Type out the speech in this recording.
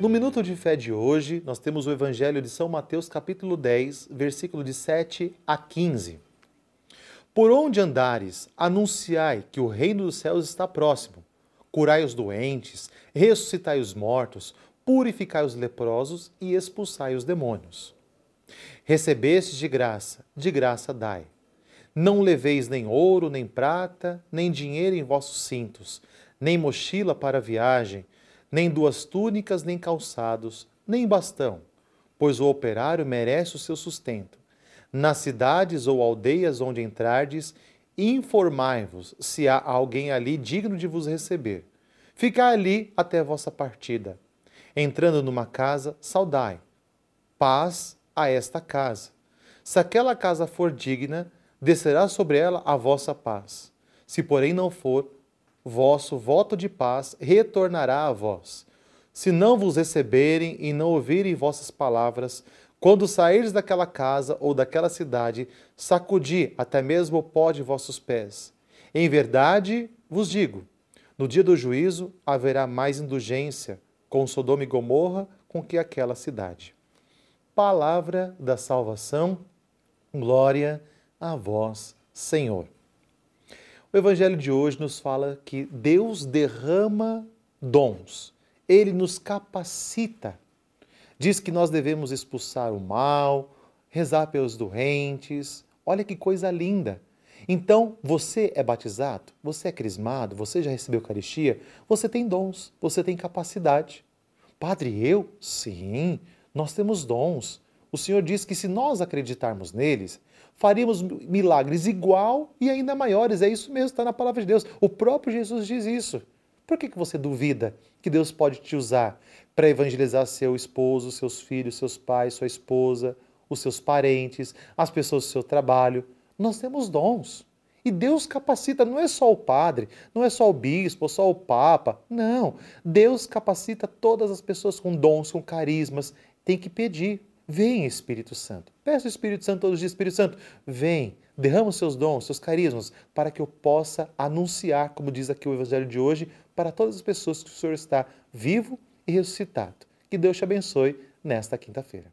No Minuto de Fé de hoje, nós temos o Evangelho de São Mateus, capítulo 10, versículo de 7 a 15. Por onde andares, anunciai que o reino dos céus está próximo. Curai os doentes, ressuscitai os mortos, purificai os leprosos e expulsai os demônios. Recebestes de graça, de graça dai. Não leveis nem ouro, nem prata, nem dinheiro em vossos cintos, nem mochila para a viagem, nem duas túnicas, nem calçados, nem bastão, pois o operário merece o seu sustento. Nas cidades ou aldeias onde entrardes, informai-vos se há alguém ali digno de vos receber. Ficai ali até vossa partida. Entrando numa casa, saudai. Paz a esta casa. Se aquela casa for digna, descerá sobre ela a vossa paz. Se, porém, não for, vosso voto de paz retornará a vós. Se não vos receberem e não ouvirem vossas palavras, quando saíres daquela casa ou daquela cidade, sacudi até mesmo o pó de vossos pés. Em verdade vos digo: no dia do juízo haverá mais indulgência com Sodoma e Gomorra com que aquela cidade. Palavra da salvação, glória a vós, Senhor. O Evangelho de hoje nos fala que Deus derrama dons, ele nos capacita. Diz que nós devemos expulsar o mal, rezar pelos doentes. Olha que coisa linda! Então, você é batizado, você é crismado, você já recebeu Eucaristia, você tem dons, você tem capacidade. Padre, eu? Sim, nós temos dons. O Senhor diz que se nós acreditarmos neles, faríamos milagres igual e ainda maiores. É isso mesmo, está na palavra de Deus. O próprio Jesus diz isso. Por que, que você duvida que Deus pode te usar para evangelizar seu esposo, seus filhos, seus pais, sua esposa, os seus parentes, as pessoas do seu trabalho? Nós temos dons. E Deus capacita, não é só o padre, não é só o bispo, só o papa. Não. Deus capacita todas as pessoas com dons, com carismas. Tem que pedir. Vem, Espírito Santo. Peça o Espírito Santo todos os dias, Espírito Santo, vem, derrama os seus dons, seus carismas, para que eu possa anunciar, como diz aqui o Evangelho de hoje, para todas as pessoas que o Senhor está vivo e ressuscitado. Que Deus te abençoe nesta quinta-feira.